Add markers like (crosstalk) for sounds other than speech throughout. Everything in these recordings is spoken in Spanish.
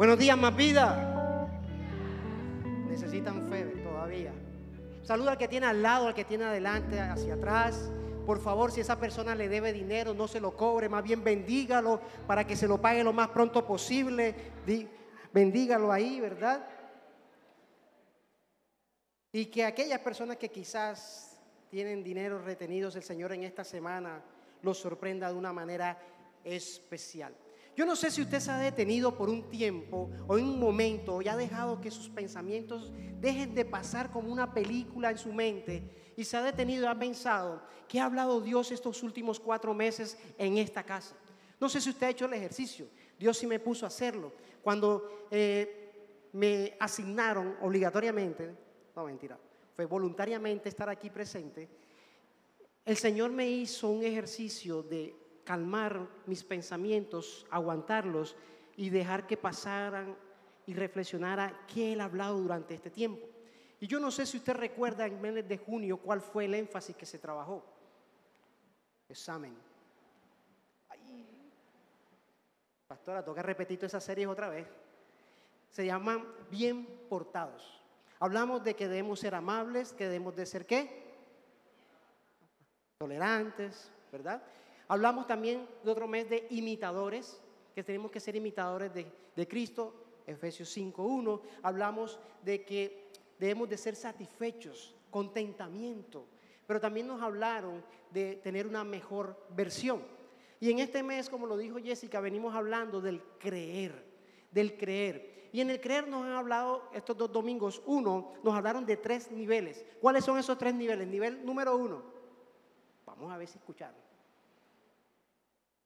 Buenos días, más vida. Necesitan fe todavía. Saluda al que tiene al lado, al que tiene adelante, hacia atrás. Por favor, si esa persona le debe dinero, no se lo cobre, más bien bendígalo para que se lo pague lo más pronto posible. Bendígalo ahí, ¿verdad? Y que aquellas personas que quizás tienen dinero retenidos, el Señor en esta semana los sorprenda de una manera especial. Yo no sé si usted se ha detenido por un tiempo o en un momento y ha dejado que sus pensamientos dejen de pasar como una película en su mente y se ha detenido y ha pensado, ¿qué ha hablado Dios estos últimos cuatro meses en esta casa? No sé si usted ha hecho el ejercicio, Dios sí me puso a hacerlo. Cuando eh, me asignaron obligatoriamente, no mentira, fue voluntariamente estar aquí presente, el Señor me hizo un ejercicio de calmar mis pensamientos, aguantarlos y dejar que pasaran y reflexionara qué Él ha hablado durante este tiempo. Y yo no sé si usted recuerda en mes de junio cuál fue el énfasis que se trabajó. Examen. pastora, toca repetir esa serie otra vez. Se llaman bien portados. Hablamos de que debemos ser amables, que debemos de ser qué? Tolerantes, ¿verdad? Hablamos también de otro mes de imitadores, que tenemos que ser imitadores de, Cristo, Efesios 5.1. Hablamos de que debemos de ser satisfechos, contentamiento. Pero también nos hablaron de tener una mejor versión. Y en este mes, como lo dijo Jessica, venimos hablando del creer, del creer. Y en el creer nos han hablado estos dos domingos, uno, nos hablaron de tres niveles. ¿Cuáles son esos tres niveles? Nivel número uno. Vamos a ver si escucharon.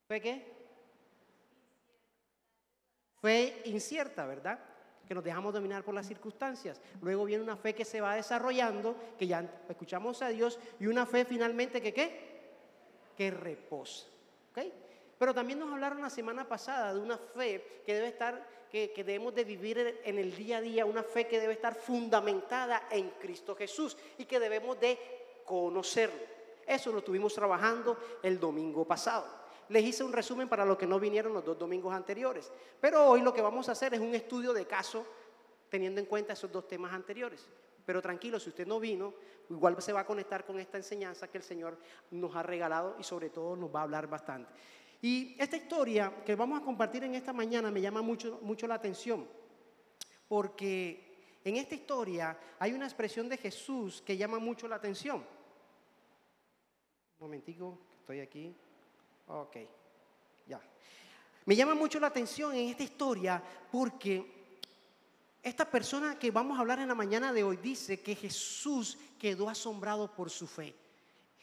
¿Fue qué? Fe incierta, ¿verdad? Que nos dejamos dominar por las circunstancias. Luego viene una fe que se va desarrollando, que ya escuchamos a Dios, y una fe finalmente que qué? Que reposa. ¿Ok? Pero también nos hablaron la semana pasada de una fe que debe estar, que, que, debemos de vivir en el día a día, una fe que debe estar fundamentada en Cristo Jesús y que debemos de conocerlo. Eso lo estuvimos trabajando el domingo pasado les hice un resumen para los que no vinieron los dos domingos anteriores. Pero hoy lo que vamos a hacer es un estudio de caso teniendo en cuenta esos dos temas anteriores. Pero tranquilo, si usted no vino, igual se va a conectar con esta enseñanza que el Señor nos ha regalado y sobre todo nos va a hablar bastante. Y esta historia que vamos a compartir en esta mañana me llama mucho, mucho la atención, porque en esta historia hay una expresión de Jesús que llama mucho la atención. Un momentico, estoy aquí. Ok, ya. Me llama mucho la atención en esta historia porque esta persona que vamos a hablar en la mañana de hoy dice que Jesús quedó asombrado por su fe.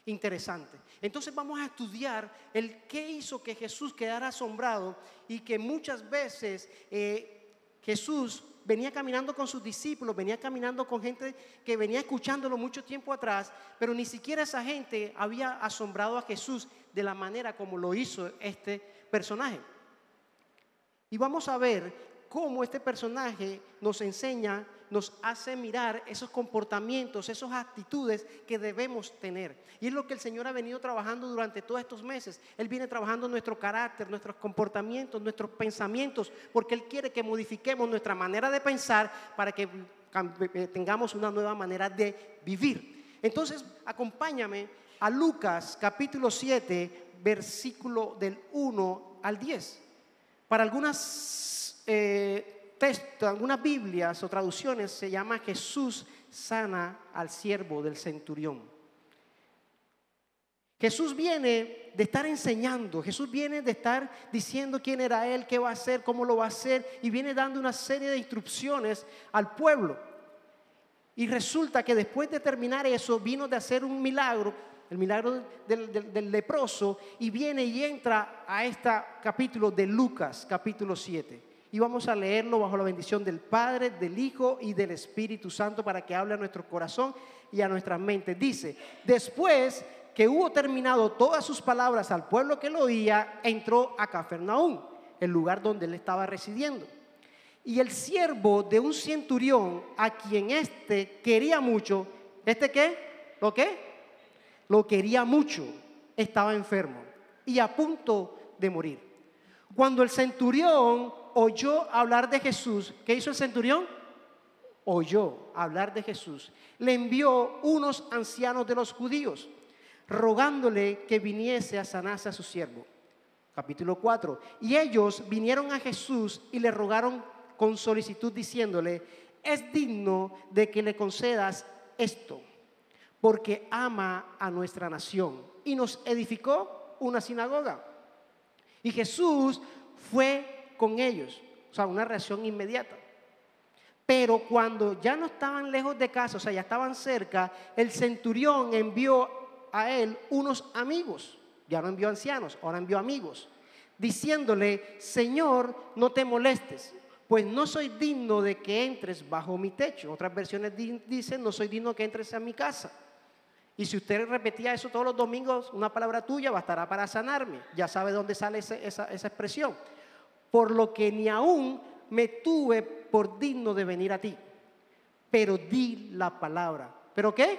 Interesante. Entonces vamos a estudiar el qué hizo que Jesús quedara asombrado y que muchas veces eh, Jesús venía caminando con sus discípulos, venía caminando con gente que venía escuchándolo mucho tiempo atrás, pero ni siquiera esa gente había asombrado a Jesús de la manera como lo hizo este personaje. Y vamos a ver cómo este personaje nos enseña, nos hace mirar esos comportamientos, esas actitudes que debemos tener. Y es lo que el Señor ha venido trabajando durante todos estos meses. Él viene trabajando nuestro carácter, nuestros comportamientos, nuestros pensamientos, porque Él quiere que modifiquemos nuestra manera de pensar para que eh, tengamos una nueva manera de vivir. Entonces, acompáñame a Lucas capítulo 7, versículo del 1 al 10. Para algunas eh, textos, algunas Biblias o traducciones se llama Jesús sana al siervo del centurión. Jesús viene de estar enseñando, Jesús viene de estar diciendo quién era Él, qué va a hacer, cómo lo va a hacer, y viene dando una serie de instrucciones al pueblo. Y resulta que después de terminar eso, vino de hacer un milagro el milagro del, leproso, y viene y entra a este capítulo de Lucas, capítulo 7. Y vamos a leerlo bajo la bendición del Padre, del Hijo y del Espíritu Santo para que hable a nuestro corazón y a nuestra mente. Dice, después que hubo terminado todas sus palabras al pueblo que lo oía, entró a Cafarnaúm, el lugar donde él estaba residiendo. Y el siervo de un centurión, a quien éste quería mucho, ¿este qué? ¿Lo qué? lo quería mucho, estaba enfermo y a punto de morir. Cuando el centurión oyó hablar de Jesús, ¿qué hizo el centurión? Oyó hablar de Jesús. Le envió unos ancianos de los judíos, rogándole que viniese a sanarse a su siervo. Capítulo 4. Y ellos vinieron a Jesús y le rogaron con solicitud diciéndole, es digno de que le concedas esto, porque ama a nuestra nación y nos edificó una sinagoga. Y Jesús fue con ellos, o sea, una reacción inmediata. Pero cuando ya no estaban lejos de casa, o sea, ya estaban cerca, el centurión envió a él unos amigos, ya no envió ancianos, ahora envió amigos, diciéndole, Señor, no te molestes, pues no soy digno de que entres bajo mi techo. Otras versiones dicen, no soy digno que entres a mi casa. Y si usted repetía eso todos los domingos, una palabra tuya bastará para sanarme. Ya sabe dónde sale esa, esa, expresión. Por lo que ni aún me tuve por digno de venir a ti. Pero di la palabra. ¿Pero qué?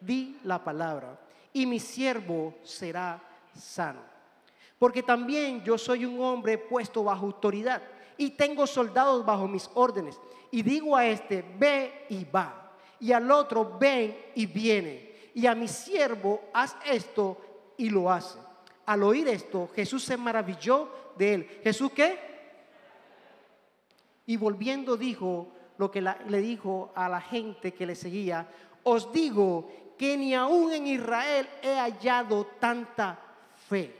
Di la palabra. Y mi siervo será sano. Porque también yo soy un hombre puesto bajo autoridad y tengo soldados bajo mis órdenes. Y digo a este, ve y va. Y al otro, ven y viene y a mi siervo, haz esto y lo hace. Al oír esto, Jesús se maravilló de él. ¿Jesús qué? Y volviendo dijo lo que le dijo a la gente que le seguía, os digo que ni aún en Israel he hallado tanta fe.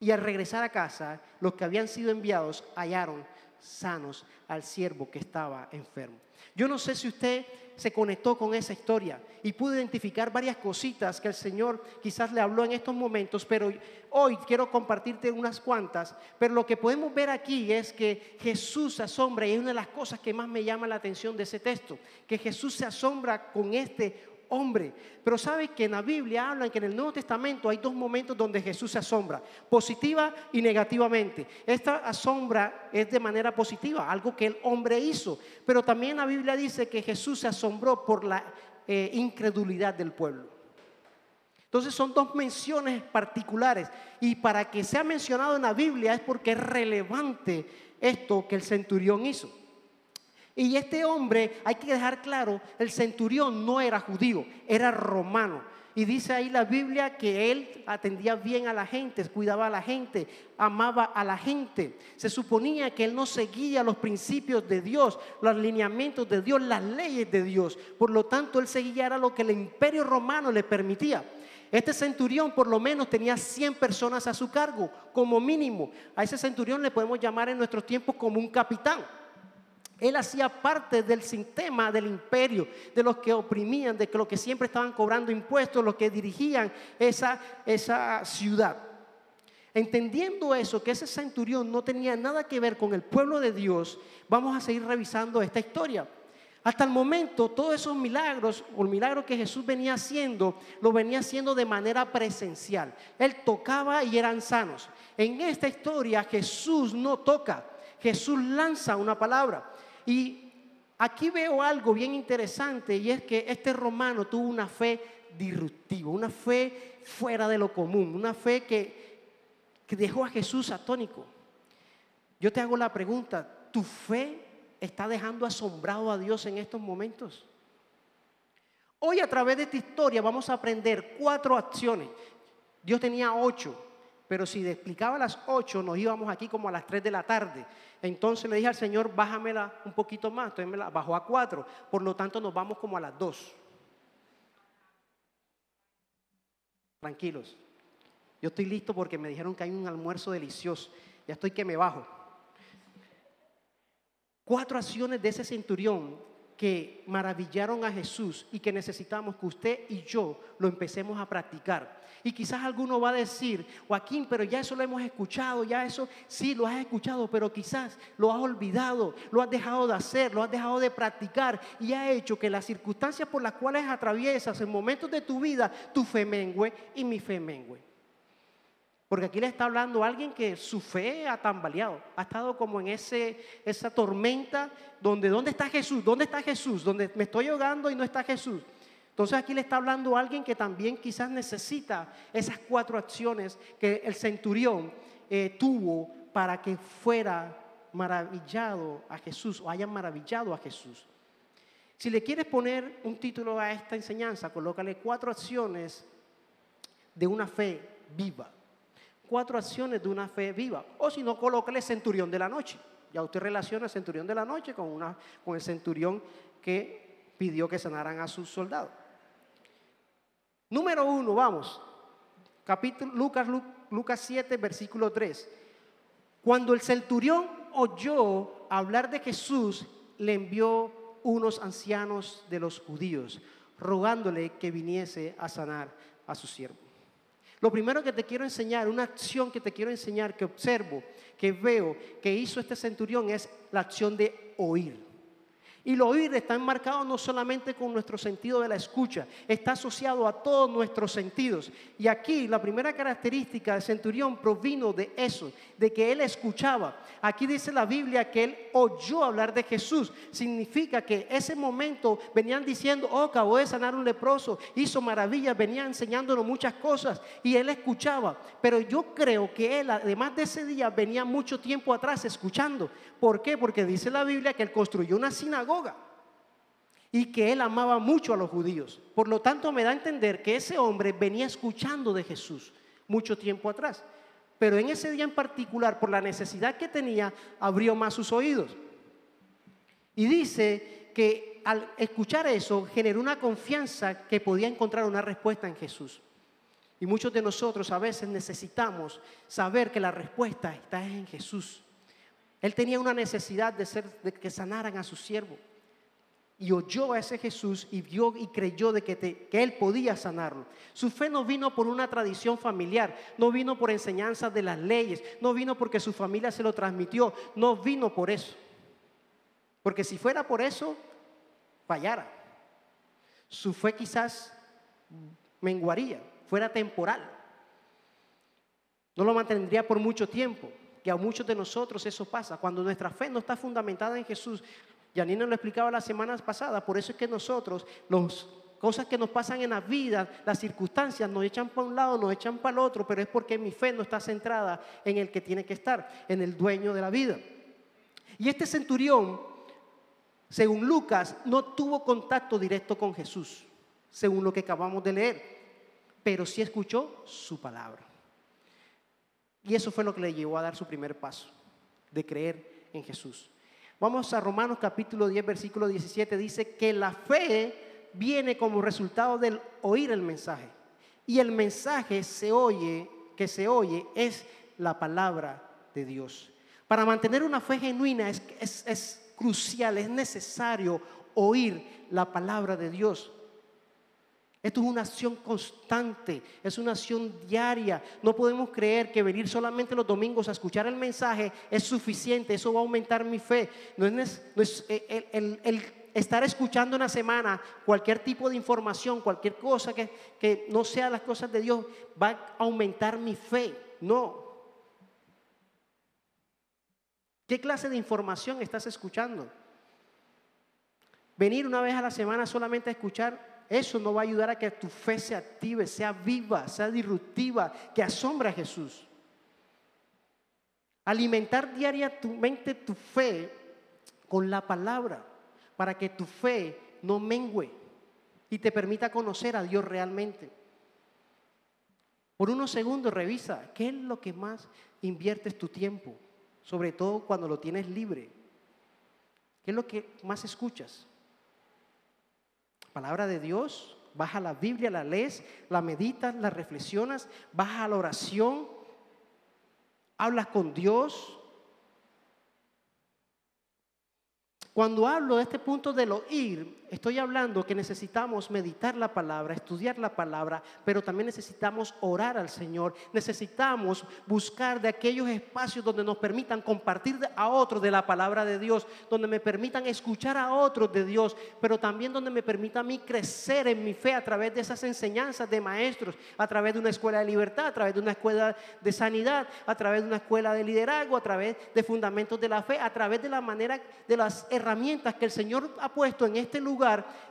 Y al regresar a casa, los que habían sido enviados hallaron sanos al siervo que estaba enfermo. Yo no sé si usted se conectó con esa historia y pudo identificar varias cositas que el Señor quizás le habló en estos momentos, pero hoy quiero compartirte unas cuantas. Pero lo que podemos ver aquí es que Jesús se asombra y es una de las cosas que más me llama la atención de ese texto, que Jesús se asombra con este hombre. Pero sabe que en la Biblia hablan que en el Nuevo Testamento hay dos momentos donde Jesús se asombra, positiva y negativamente. Esta asombra es de manera positiva, algo que el hombre hizo. Pero también la Biblia dice que Jesús se asombró por la eh, incredulidad del pueblo. Entonces son dos menciones particulares y para que sea mencionado en la Biblia es porque es relevante esto que el centurión hizo. Y este hombre, hay que dejar claro, el centurión no era judío, era romano. Y dice ahí la Biblia que él atendía bien a la gente, cuidaba a la gente, amaba a la gente. Se suponía que él no seguía los principios de Dios, los lineamientos de Dios, las leyes de Dios. Por lo tanto, él seguía era lo que el imperio romano le permitía. Este centurión por lo menos tenía 100 personas a su cargo, como mínimo. A ese centurión le podemos llamar en nuestros tiempos como un capitán. Él hacía parte del sistema del imperio, de los que oprimían, de los que siempre estaban cobrando impuestos, los que dirigían esa, esa ciudad. Entendiendo eso, que ese centurión no tenía nada que ver con el pueblo de Dios, vamos a seguir revisando esta historia. Hasta el momento, todos esos milagros, o el milagro que Jesús venía haciendo, lo venía haciendo de manera presencial. Él tocaba y eran sanos. En esta historia, Jesús no toca, Jesús lanza una palabra. Y aquí veo algo bien interesante y es que este romano tuvo una fe disruptiva, una fe fuera de lo común, una fe que, que dejó a Jesús atónico. Yo te hago la pregunta, ¿tu fe está dejando asombrado a Dios en estos momentos? Hoy a través de esta historia vamos a aprender cuatro acciones. Dios tenía ocho, pero si explicaba las ocho, nos íbamos aquí como a las tres de la tarde. Entonces le dije al Señor, bájamela un poquito más. Entonces me la bajó a cuatro. Por lo tanto, nos vamos como a las dos. Tranquilos. Yo estoy listo porque me dijeron que hay un almuerzo delicioso. Ya estoy que me bajo. Cuatro acciones de ese centurión que maravillaron a Jesús y que necesitamos que usted y yo lo empecemos a practicar. Y quizás alguno va a decir, Joaquín, pero ya eso lo hemos escuchado, ya eso sí lo has escuchado, pero quizás lo has olvidado, lo has dejado de hacer, lo has dejado de practicar y ha hecho que las circunstancias por las cuales atraviesas en momentos de tu vida, tu fe mengue y mi fe mengue. Porque aquí le está hablando alguien que su fe ha tambaleado, ha estado como en ese, esa tormenta donde, ¿dónde está Jesús? ¿Dónde está Jesús? Donde me estoy ahogando y no está Jesús. Entonces aquí le está hablando a alguien que también quizás necesita esas cuatro acciones que el centurión eh, tuvo para que fuera maravillado a Jesús o hayan maravillado a Jesús. Si le quieres poner un título a esta enseñanza, colócale cuatro acciones de una fe viva. Cuatro acciones de una fe viva. O si no, colócale centurión de la noche. Ya usted relaciona el centurión de la noche con, una, con el centurión que pidió que sanaran a sus soldados. Número uno, vamos. Capítulo Lucas, Lucas 7, versículo 3. Cuando el centurión oyó hablar de Jesús, le envió unos ancianos de los judíos, rogándole que viniese a sanar a su siervo. Lo primero que te quiero enseñar, una acción que te quiero enseñar, que observo, que veo, que hizo este centurión, es la acción de oír. Y lo oír está enmarcado no solamente con nuestro sentido de la escucha, está asociado a todos nuestros sentidos. Y aquí la primera característica del centurión provino de eso, de que él escuchaba. Aquí dice la Biblia que él oyó hablar de Jesús. Significa que ese momento venían diciendo, oh, acabó de sanar un leproso, hizo maravillas, venía enseñándonos muchas cosas y él escuchaba. Pero yo creo que él, además de ese día, venía mucho tiempo atrás escuchando. ¿Por qué? Porque dice la Biblia que él construyó una sinagoga y que él amaba mucho a los judíos. Por lo tanto, me da a entender que ese hombre venía escuchando de Jesús mucho tiempo atrás. Pero en ese día en particular, por la necesidad que tenía, abrió más sus oídos. Y dice que al escuchar eso generó una confianza que podía encontrar una respuesta en Jesús. Y muchos de nosotros a veces necesitamos saber que la respuesta está en Jesús. Él tenía una necesidad de, ser, de que sanaran a su siervo. Y oyó a ese Jesús y vio y creyó de que, que, él podía sanarlo. Su fe no vino por una tradición familiar, no vino por enseñanzas de las leyes, no vino porque su familia se lo transmitió, no vino por eso. Porque si fuera por eso, fallara. Su fe quizás menguaría, fuera temporal. No lo mantendría por mucho tiempo que a muchos de nosotros eso pasa. Cuando nuestra fe no está fundamentada en Jesús, Janina lo explicaba las semanas pasadas, por eso es que nosotros, las cosas que nos pasan en la vida, las circunstancias nos echan para un lado, nos echan para el otro, pero es porque mi fe no está centrada en el que tiene que estar, en el dueño de la vida. Y este centurión, según Lucas, no tuvo contacto directo con Jesús, según lo que acabamos de leer, pero sí escuchó su palabra. Y eso fue lo que le llevó a dar su primer paso, de creer en Jesús. Vamos a Romanos capítulo 10, versículo 17. Dice que la fe viene como resultado del oír el mensaje. Y el mensaje se oye, que se oye, es la palabra de Dios. Para mantener una fe genuina es, es, es crucial, es necesario oír la palabra de Dios. Esto es una acción constante, es una acción diaria. No podemos creer que venir solamente los domingos a escuchar el mensaje es suficiente, eso va a aumentar mi fe. No es, eh, estar escuchando una semana cualquier tipo de información, cualquier cosa que, que no sea las cosas de Dios, va a aumentar mi fe. No. ¿Qué clase de información estás escuchando? Venir una vez a la semana solamente a escuchar eso no va a ayudar a que tu fe se active, sea viva, sea disruptiva, que asombre a Jesús. Alimentar diariamente tu fe con la palabra para que tu fe no mengüe y te permita conocer a Dios realmente. Por unos segundos revisa qué es lo que más inviertes tu tiempo, sobre todo cuando lo tienes libre. ¿Qué es lo que más escuchas? Palabra de Dios, vas a la Biblia, la lees, la meditas, la reflexionas, vas a la oración, hablas con Dios, Cuando hablo de este punto del oír, estoy hablando que necesitamos meditar la palabra, estudiar la palabra, pero también necesitamos orar al Señor. Necesitamos buscar de aquellos espacios donde nos permitan compartir a otros de la palabra de Dios, donde me permitan escuchar a otros de Dios, pero también donde me permita a mí crecer en mi fe a través de esas enseñanzas de maestros, a través de una escuela de libertad, a través de una escuela de sanidad, a través de una escuela de liderazgo, a través de fundamentos de la fe, a través de la manera de las herramientas que el Señor ha puesto en este lugar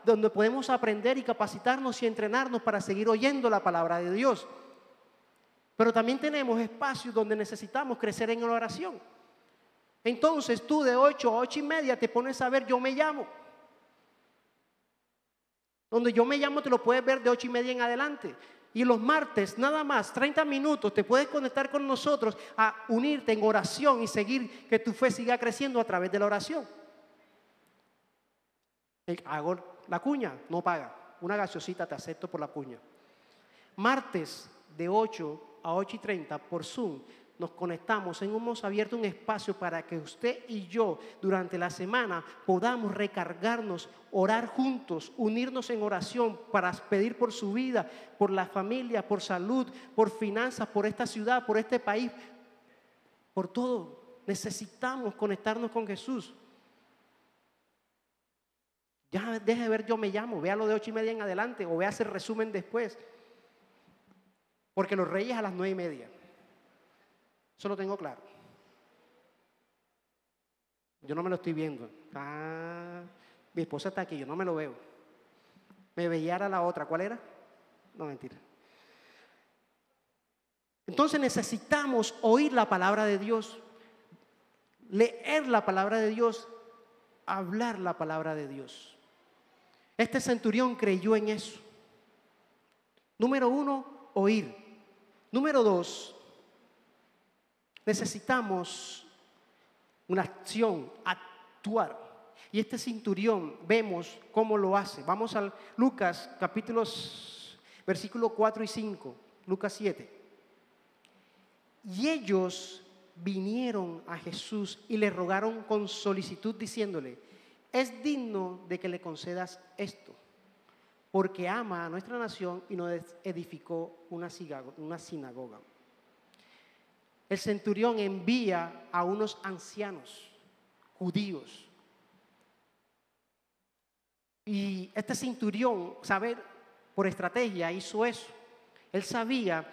donde podemos aprender y capacitarnos y entrenarnos para seguir oyendo la palabra de Dios. Pero también tenemos espacios donde necesitamos crecer en la oración. Entonces tú de 8 a 8 y media te pones a ver, yo me llamo. Donde yo me llamo te lo puedes ver de 8 y media en adelante. Y los martes, nada más, 30 minutos, te puedes conectar con nosotros a unirte en oración y seguir que tu fe siga creciendo a través de la oración. Hago la cuña, no paga. Una gaseosita te acepto por la cuña. Martes de 8 a 8 y 30 por Zoom nos conectamos, hemos abierto un espacio para que usted y yo durante la semana podamos recargarnos, orar juntos, unirnos en oración para pedir por su vida, por la familia, por salud, por finanzas, por esta ciudad, por este país, por todo. Necesitamos conectarnos con Jesús. Ya deje de ver, yo me llamo, vea lo de ocho y media en adelante o vea ese resumen después. Porque los reyes a las nueve y media. Eso lo tengo claro. Yo no me lo estoy viendo. Ah, mi esposa está aquí, yo no me lo veo. Me veía a la otra. ¿Cuál era? No, mentira. Entonces necesitamos oír la palabra de Dios, leer la palabra de Dios, hablar la palabra de Dios. Este centurión creyó en eso. Número uno, oír. Número dos, necesitamos una acción, actuar. Y este centurión vemos cómo lo hace. Vamos al Lucas capítulos, versículo 4 y 5, Lucas 7. Y ellos vinieron a Jesús y le rogaron con solicitud diciéndole, es digno de que le concedas esto, porque ama a nuestra nación y nos edificó una sinagoga. El centurión envía a unos ancianos judíos. Y este centurión, saber por estrategia, hizo eso. Él sabía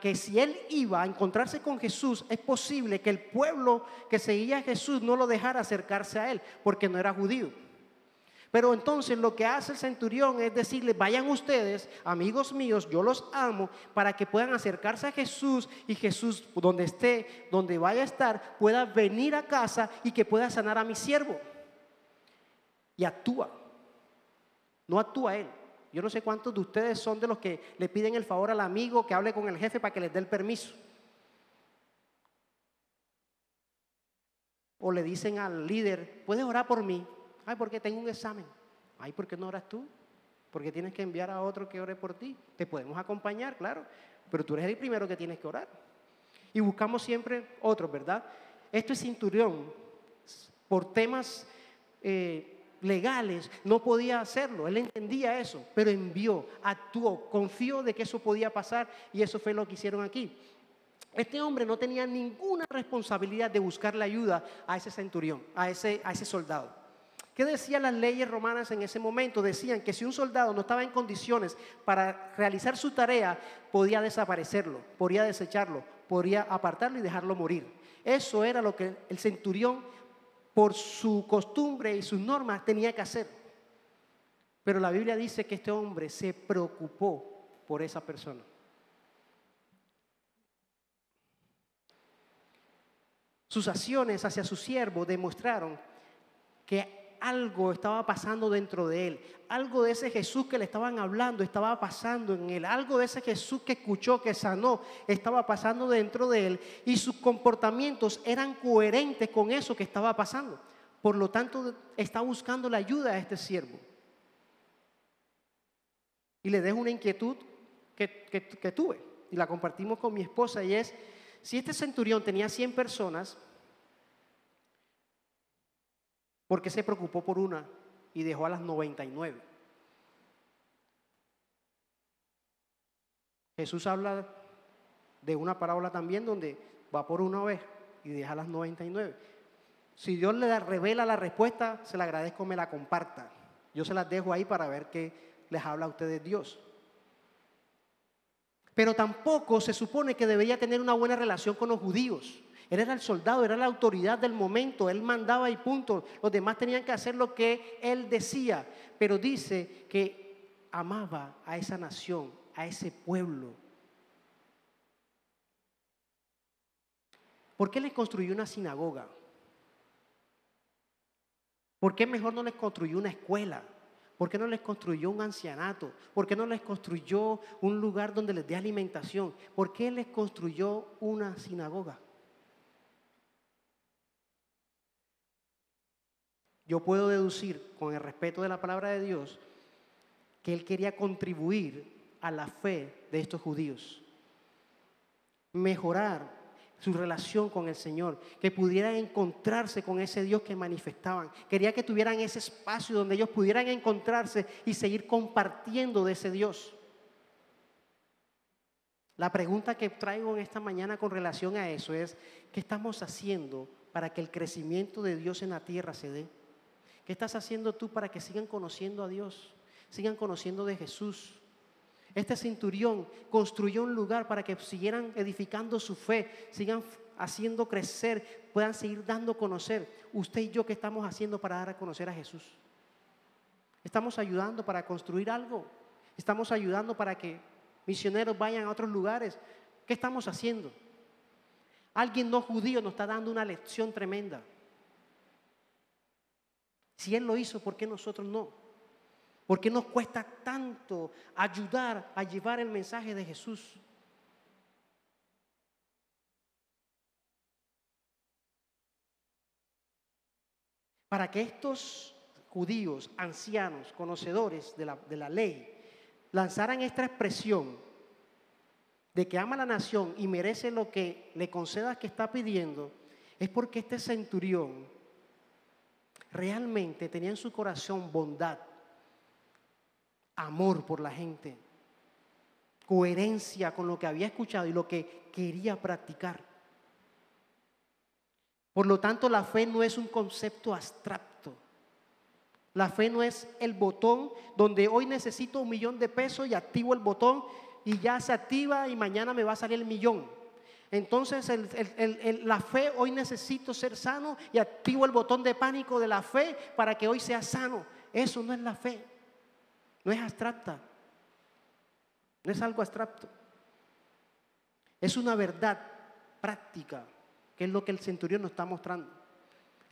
que, si él iba a encontrarse con Jesús, es posible que el pueblo que seguía a Jesús no lo dejara acercarse a él, porque no era judío. Pero entonces lo que hace el centurión es decirle, vayan ustedes, amigos míos, yo los amo, para que puedan acercarse a Jesús y Jesús, donde esté, donde vaya a estar, pueda venir a casa y que pueda sanar a mi siervo. Y actúa. No actúa él. Yo no sé cuántos de ustedes son de los que le piden el favor al amigo que hable con el jefe para que les dé el permiso. O le dicen al líder, ¿puedes orar por mí? Ay, porque tengo un examen. Ay, ¿por qué no oras tú? Porque tienes que enviar a otro que ore por ti. Te podemos acompañar, claro. Pero tú eres el primero que tienes que orar. Y buscamos siempre otros, ¿verdad? Este cinturión, por temas eh, legales no podía hacerlo. Él entendía eso, pero envió, actuó, confió de que eso podía pasar y eso fue lo que hicieron aquí. Este hombre no tenía ninguna responsabilidad de buscarle ayuda a ese centurión, a ese, a ese soldado. ¿Qué decían las leyes romanas en ese momento? Decían que si un soldado no estaba en condiciones para realizar su tarea, podía desaparecerlo, podía desecharlo, podía apartarlo y dejarlo morir. Eso era lo que el centurión por su costumbre y sus normas tenía que hacer. Pero la Biblia dice que este hombre se preocupó por esa persona. Sus acciones hacia su siervo demostraron que algo estaba pasando dentro de él. Algo de ese Jesús que le estaban hablando estaba pasando en él. Algo de ese Jesús que escuchó, que sanó, estaba pasando dentro de él. Y sus comportamientos eran coherentes con eso que estaba pasando. Por lo tanto, está buscando la ayuda a este siervo. Y le dejo una inquietud que, que tuve y la compartimos con mi esposa y es, si este centurión tenía 100 personas, ¿Por qué se preocupó por una y dejó a las 99? Jesús habla de una parábola también donde va por una vez y deja a las 99. Si Dios le revela la respuesta, se la agradezco, me la comparta. Yo se las dejo ahí para ver qué les habla a ustedes Dios. Pero tampoco se supone que debería tener una buena relación con los judíos. Él era el soldado, era la autoridad del momento, él mandaba y punto. Los demás tenían que hacer lo que él decía, pero dice que amaba a esa nación, a ese pueblo. ¿Por qué les construyó una sinagoga? ¿Por qué mejor no les construyó una escuela? ¿Por qué no les construyó un ancianato? ¿Por qué no les construyó un lugar donde les dé alimentación? ¿Por qué les construyó una sinagoga? Yo puedo deducir, con el respeto de la palabra de Dios, que Él quería contribuir a la fe de estos judíos. Mejorar su relación con el Señor, que pudieran encontrarse con ese Dios que manifestaban. Quería que tuvieran ese espacio donde ellos pudieran encontrarse y seguir compartiendo de ese Dios. La pregunta que traigo en esta mañana con relación a eso es, ¿qué estamos haciendo para que el crecimiento de Dios en la tierra se dé? ¿Qué estás haciendo tú para que sigan conociendo a Dios? Sigan conociendo de Jesús. Este centurión construyó un lugar para que siguieran edificando su fe, sigan haciendo crecer, puedan seguir dando a conocer. Usted y yo, ¿qué estamos haciendo para dar a conocer a Jesús? Estamos ayudando para construir algo. Estamos ayudando para que misioneros vayan a otros lugares. ¿Qué estamos haciendo? Alguien no judío nos está dando una lección tremenda. Si Él lo hizo, ¿por qué nosotros no? ¿Por qué nos cuesta tanto ayudar a llevar el mensaje de Jesús? Para que estos judíos, ancianos, conocedores de la, ley, lanzaran esta expresión de que ama a la nación y merece lo que le conceda que está pidiendo, es porque este centurión realmente tenía en su corazón bondad, amor por la gente, coherencia con lo que había escuchado y lo que quería practicar. Por lo tanto, la fe no es un concepto abstracto. La fe no es el botón donde hoy necesito un millón de pesos y activo el botón y ya se activa y mañana me va a salir el millón. Entonces la fe, hoy necesito ser sano y activo el botón de pánico de la fe para que hoy sea sano. Eso no es la fe. No es abstracta. No es algo abstracto. Es una verdad práctica, que es lo que el centurión nos está mostrando.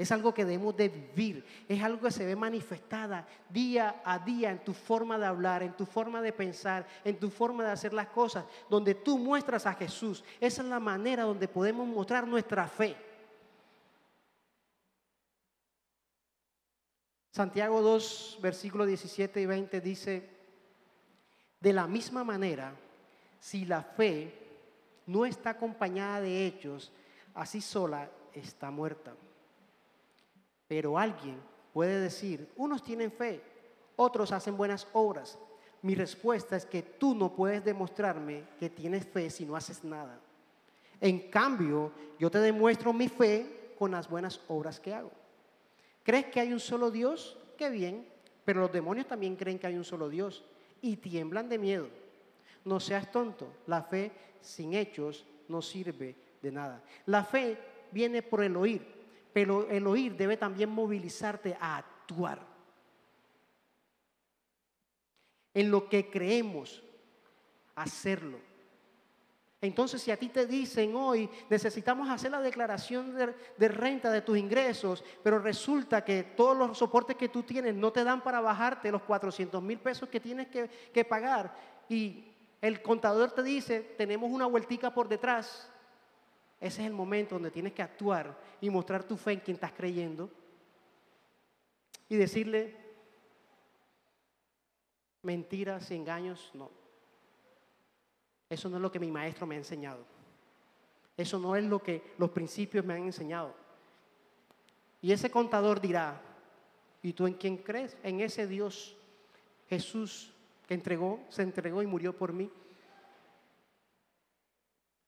Es algo que debemos de vivir. Es algo que se ve manifestada día a día en tu forma de hablar, en tu forma de pensar, en tu forma de hacer las cosas, donde tú muestras a Jesús. Esa es la manera donde podemos mostrar nuestra fe. Santiago 2, versículos 17 y 20 dice, de la misma manera, si la fe no está acompañada de hechos, así sola está muerta. Pero alguien puede decir, unos tienen fe, otros hacen buenas obras. Mi respuesta es que tú no puedes demostrarme que tienes fe si no haces nada. En cambio, yo te demuestro mi fe con las buenas obras que hago. ¿Crees que hay un solo Dios? Qué bien, pero los demonios también creen que hay un solo Dios y tiemblan de miedo. No seas tonto, la fe sin hechos no sirve de nada. La fe viene por el oír, pero el oír debe también movilizarte a actuar. En lo que creemos, hacerlo. Entonces, si a ti te dicen hoy, necesitamos hacer la declaración de, renta de tus ingresos, pero resulta que todos los soportes que tú tienes no te dan para bajarte los 400 mil pesos que tienes que, que pagar, y el contador te dice, tenemos una vueltica por detrás, ese es el momento donde tienes que actuar y mostrar tu fe en quien estás creyendo y decirle mentiras y engaños, no. Eso no es lo que mi maestro me ha enseñado. Eso no es lo que los principios me han enseñado. Y ese contador dirá, ¿y tú en quién crees? En ese Dios, Jesús, que entregó, se entregó y murió por mí.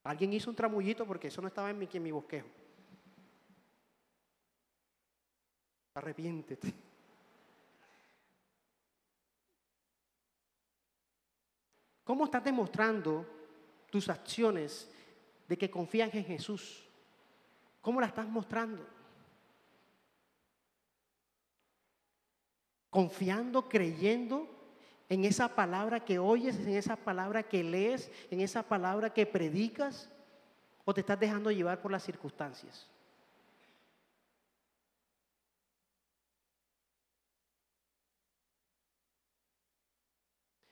Alguien hizo un tramullito porque eso no estaba en mi, en mi bosquejo. Arrepiéntete. ¿Cómo estás demostrando tus acciones de que confías en Jesús? ¿Cómo la estás mostrando? Confiando, creyendo en esa palabra que oyes, en esa palabra que lees, en esa palabra que predicas. ¿O te estás dejando llevar por las circunstancias?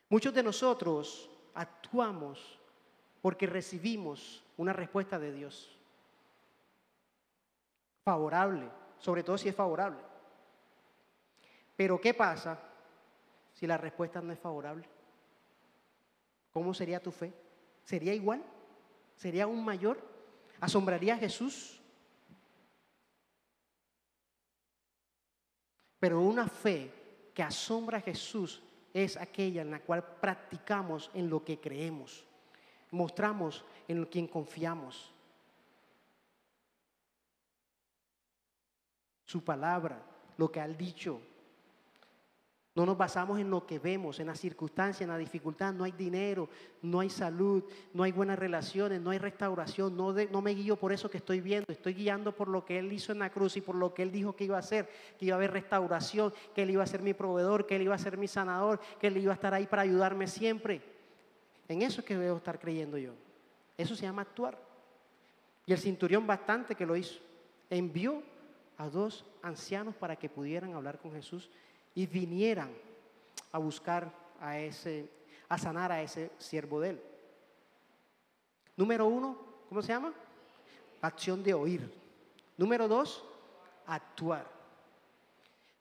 Muchos de nosotros actuamos porque recibimos una respuesta de Dios. Favorable, sobre todo si es favorable. Pero ¿qué pasa si la respuesta no es favorable? ¿Cómo sería tu fe? ¿Sería igual? ¿Sería aún mayor? ¿Asombraría a Jesús? Pero una fe que asombra a Jesús es aquella en la cual practicamos en lo que creemos, mostramos en quien confiamos. Su palabra, lo que ha dicho, no nos basamos en lo que vemos, en las circunstancias, en la dificultad. No hay dinero, no hay salud, no hay buenas relaciones, no hay restauración. No, me guío por eso que estoy viendo. Estoy guiando por lo que Él hizo en la cruz y por lo que Él dijo que iba a hacer. Que iba a haber restauración, que Él iba a ser mi proveedor, que Él iba a ser mi sanador, que Él iba a estar ahí para ayudarme siempre. En eso es que debo estar creyendo yo. Eso se llama actuar. Y el cinturión bastante que lo hizo. Envió a dos ancianos para que pudieran hablar con Jesús y vinieran a buscar a ese, a sanar a ese siervo de él. Número uno, ¿cómo se llama? Acción de oír. Número dos, actuar.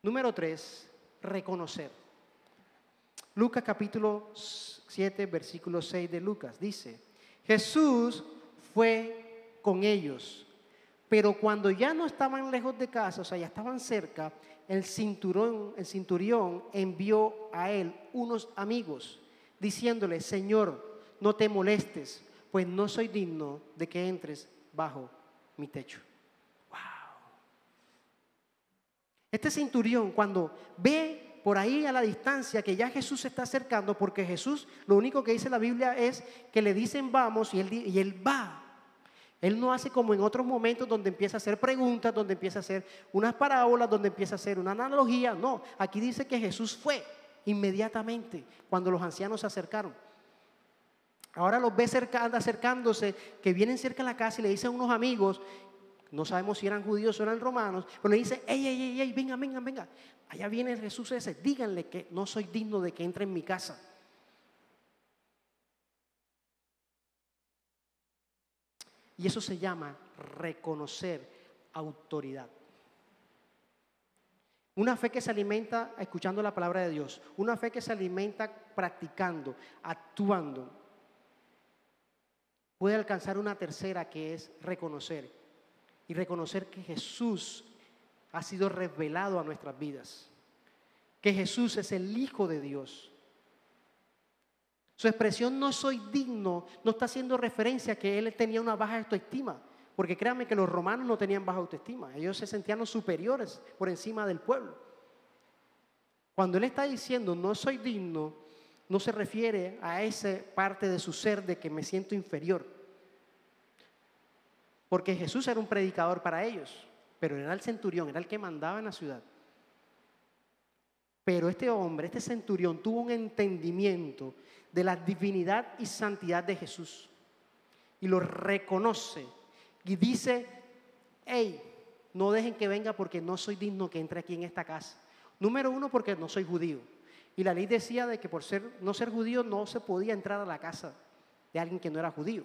Número tres, reconocer. Lucas capítulo 7, versículo 6 de Lucas dice, Jesús fue con ellos, pero cuando ya no estaban lejos de casa, o sea, ya estaban cerca, el cinturón, el cinturión envió a él unos amigos diciéndole, Señor, no te molestes, pues no soy digno de que entres bajo mi techo. Wow. Este cinturión cuando ve por ahí a la distancia que ya Jesús se está acercando, porque Jesús lo único que dice la Biblia es que le dicen vamos y él, y él va. Él no hace como en otros momentos donde empieza a hacer preguntas, donde empieza a hacer unas parábolas, donde empieza a hacer una analogía. No, aquí dice que Jesús fue inmediatamente cuando los ancianos se acercaron. Ahora los ve acercándose, que vienen cerca de la casa y le dicen a unos amigos, no sabemos si eran judíos o eran romanos, pero le dice, ey, ey, ey, ey, venga, venga, venga. Allá viene Jesús ese, díganle que no soy digno de que entre en mi casa. Y eso se llama reconocer autoridad. Una fe que se alimenta escuchando la palabra de Dios. Una fe que se alimenta practicando, actuando. Puede alcanzar una tercera que es reconocer. Y reconocer que Jesús ha sido revelado a nuestras vidas. Que Jesús es el Hijo de Dios. Su expresión no soy digno no está haciendo referencia a que él tenía una baja autoestima. Porque créanme que los romanos no tenían baja autoestima. Ellos se sentían los superiores por encima del pueblo. Cuando él está diciendo no soy digno, no se refiere a esa parte de su ser de que me siento inferior. Porque Jesús era un predicador para ellos, pero era el centurión, era el que mandaba en la ciudad. Pero este hombre, este centurión, tuvo un entendimiento de la divinidad y santidad de Jesús. Y lo reconoce. Y dice, hey, no dejen que venga porque no soy digno que entre aquí en esta casa. Número uno, porque no soy judío. Y la ley decía de que por ser, no ser judío no se podía entrar a la casa de alguien que no era judío.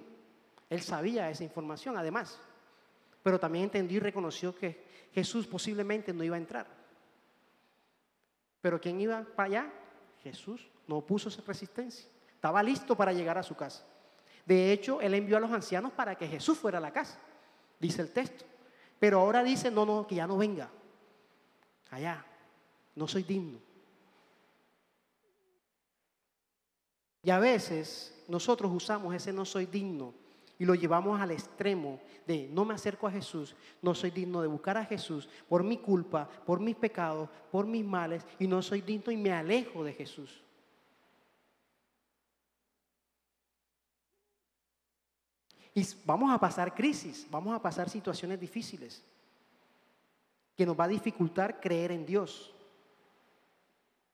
Él sabía esa información, además. Pero también entendió y reconoció que Jesús posiblemente no iba a entrar. Pero ¿quién iba para allá? Jesús no puso esa resistencia. Estaba listo para llegar a su casa. De hecho, él envió a los ancianos para que Jesús fuera a la casa, dice el texto. Pero ahora dice, no, no, que ya no venga. Allá, no soy digno. Y a veces nosotros usamos ese no soy digno y lo llevamos al extremo de no me acerco a Jesús, no soy digno de buscar a Jesús por mi culpa, por mis pecados, por mis males y no soy digno y me alejo de Jesús. Y vamos a pasar crisis, vamos a pasar situaciones difíciles que nos va a dificultar creer en Dios.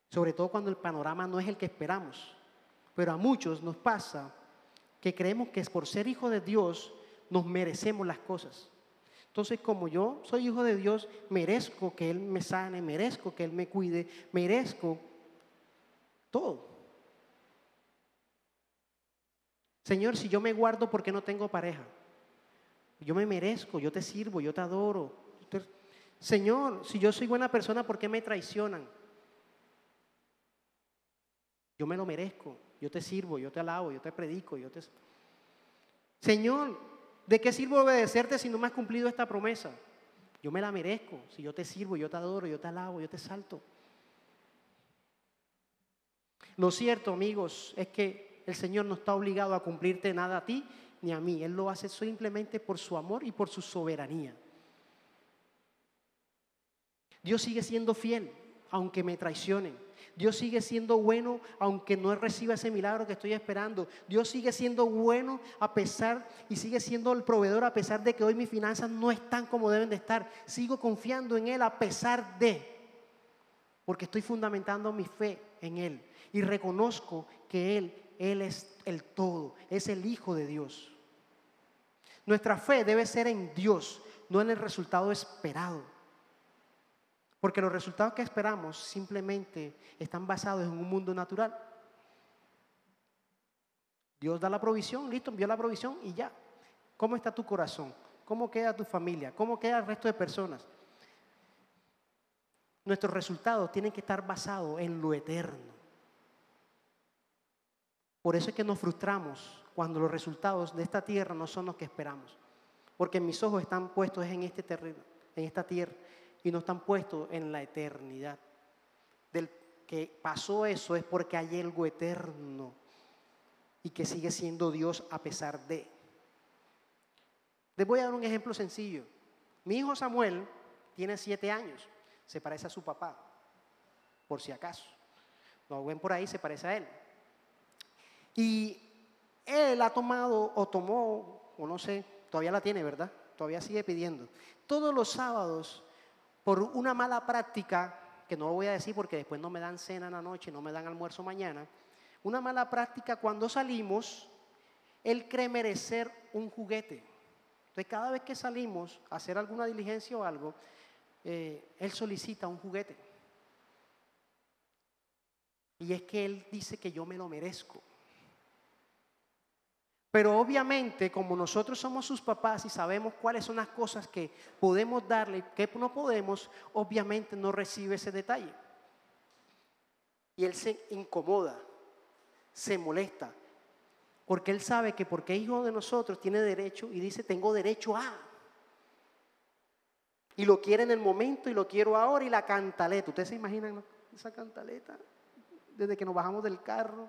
Sobre todo cuando el panorama no es el que esperamos. Pero a muchos nos pasa que creemos que por ser hijo de Dios nos merecemos las cosas. Entonces, como yo soy hijo de Dios, merezco que Él me sane, merezco que Él me cuide, merezco todo. Señor, si yo me guardo porque no tengo pareja, yo me merezco, yo te sirvo, yo te adoro. Señor, si yo soy buena persona, ¿por qué me traicionan? Yo me lo merezco, yo te sirvo, yo te alabo, yo te predico, yo te... Señor, ¿de qué sirvo obedecerte si no me has cumplido esta promesa? Yo me la merezco, si yo te sirvo, yo te adoro, yo te alabo, yo te salto. Lo cierto, amigos, es que el Señor no está obligado a cumplirte nada a ti ni a mí. Él lo hace simplemente por su amor y por su soberanía. Dios sigue siendo fiel, aunque me traicionen. Dios sigue siendo bueno aunque no reciba ese milagro que estoy esperando. Dios sigue siendo bueno a pesar y sigue siendo el proveedor a pesar de que hoy mis finanzas no están como deben de estar. Sigo confiando en Él a pesar de, porque estoy fundamentando mi fe en Él y reconozco que Él, Él es el todo, es el Hijo de Dios. Nuestra fe debe ser en Dios, no en el resultado esperado. Porque los resultados que esperamos simplemente están basados en un mundo natural. Dios da la provisión, listo, envió la provisión y ya. ¿Cómo está tu corazón? ¿Cómo queda tu familia? ¿Cómo queda el resto de personas? Nuestros resultados tienen que estar basados en lo eterno. Por eso es que nos frustramos cuando los resultados de esta tierra no son los que esperamos. Porque mis ojos están puestos en este terreno, en esta tierra y no están puestos en la eternidad. Del que pasó eso es porque hay algo eterno y que sigue siendo Dios a pesar de. Les voy a dar un ejemplo sencillo. Mi hijo Samuel tiene siete años, se parece a su papá, por si acaso. Lo ven por ahí, se parece a él. Y él ha tomado o tomó, o no sé, todavía la tiene, ¿verdad? Todavía sigue pidiendo. Todos los sábados por una mala práctica, que no lo voy a decir porque después no me dan cena en la noche, no me dan almuerzo mañana, una mala práctica cuando salimos, él cree merecer un juguete. Entonces cada vez que salimos a hacer alguna diligencia o algo, eh, él solicita un juguete. Y es que él dice que yo me lo merezco. Pero obviamente, como nosotros somos sus papás y sabemos cuáles son las cosas que podemos darle y que no podemos, obviamente no recibe ese detalle. Y él se incomoda, se molesta, porque él sabe que porque hijo de nosotros tiene derecho y dice, tengo derecho a. Y lo quiere en el momento y lo quiero ahora y la cantaleta. ¿Ustedes se imaginan esa cantaleta? Desde que nos bajamos del carro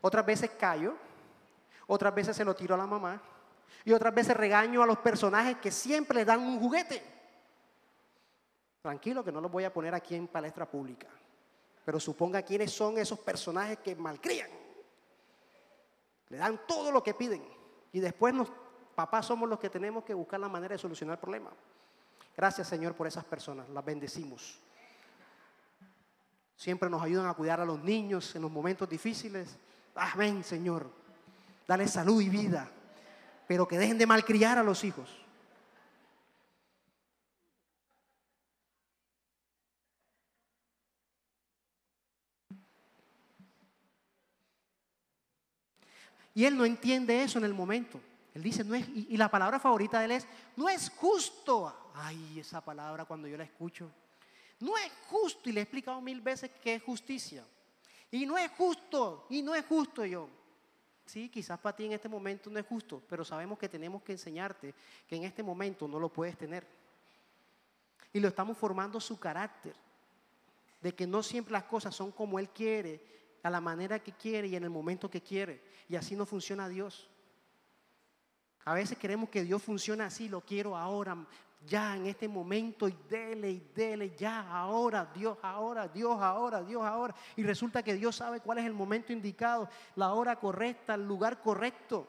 Otras veces callo, otras veces se lo tiro a la mamá y otras veces regaño a los personajes que siempre les dan un juguete. Tranquilo que no los voy a poner aquí en palestra pública, pero suponga quiénes son esos personajes que malcrían. Le dan todo lo que piden y después los papás somos los que tenemos que buscar la manera de solucionar el problema. Gracias Señor por esas personas, las bendecimos. Siempre nos ayudan a cuidar a los niños en los momentos difíciles Amén, Señor. Dale salud y vida. Pero que dejen de malcriar a los hijos. Y él no entiende eso en el momento. Él dice, no es, y, la palabra favorita de él es, no es justo. Ay, esa palabra cuando yo la escucho. No es justo. Y le he explicado mil veces que es justicia. Y no es justo, y no es justo yo. Sí, quizás para ti en este momento no es justo, pero sabemos que tenemos que enseñarte que en este momento no lo puedes tener. Y lo estamos formando su carácter, de que no siempre las cosas son como Él quiere, a la manera que quiere y en el momento que quiere. Y así no funciona Dios. A veces queremos que Dios funcione así, lo quiero ahora, ya en este momento y dele y dele, ya ahora, Dios ahora, Dios ahora, Dios ahora. Y resulta que Dios sabe cuál es el momento indicado, la hora correcta, el lugar correcto.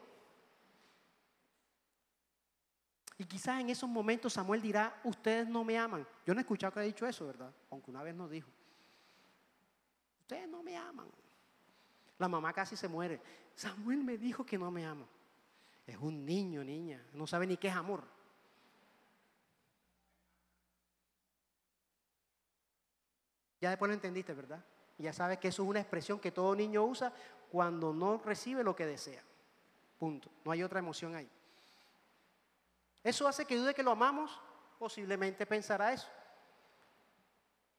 Y quizás en esos momentos Samuel dirá, ustedes no me aman. Yo no he escuchado que ha dicho eso, ¿verdad? Aunque una vez nos dijo. Ustedes no me aman. La mamá casi se muere. Samuel me dijo que no me ama. Es un niño, niña. No sabe ni qué es amor. Ya después lo entendiste, ¿verdad? Ya sabes que eso es una expresión que todo niño usa cuando no recibe lo que desea. Punto. No hay otra emoción ahí. ¿Eso hace que dude que lo amamos? Posiblemente pensará eso.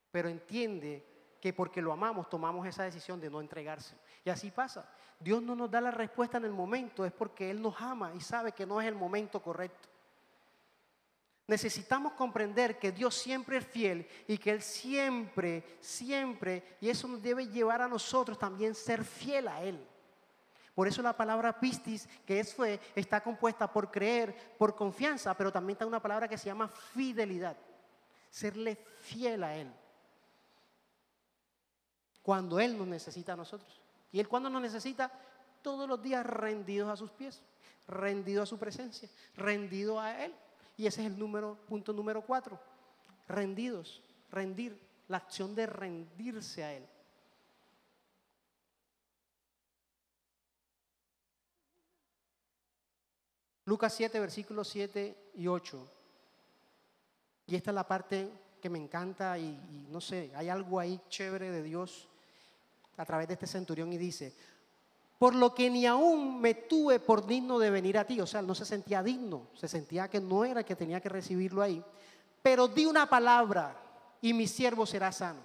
Pero entiende que porque lo amamos tomamos esa decisión de no entregarse. Y así pasa. Dios no nos da la respuesta en el momento, es porque Él nos ama y sabe que no es el momento correcto. Necesitamos comprender que Dios siempre es fiel y que Él siempre, siempre, y eso nos debe llevar a nosotros también ser fiel a Él. Por eso la palabra pistis, que es fe, está compuesta por creer, por confianza, pero también está una palabra que se llama fidelidad. Serle fiel a Él. Cuando Él nos necesita a nosotros. Y Él cuando nos necesita, todos los días rendidos a sus pies, rendidos a su presencia, rendidos a Él. Y ese es el número, punto número cuatro. Rendidos, rendir, la acción de rendirse a Él. Lucas 7, versículos 7 y 8. Y esta es la parte que me encanta y, y, no sé, hay algo ahí chévere de Dios a través de este centurión y dice, por lo que ni aún me tuve por digno de venir a ti. O sea, no se sentía digno, se sentía que no era que tenía que recibirlo ahí. Pero di una palabra y mi siervo será sano.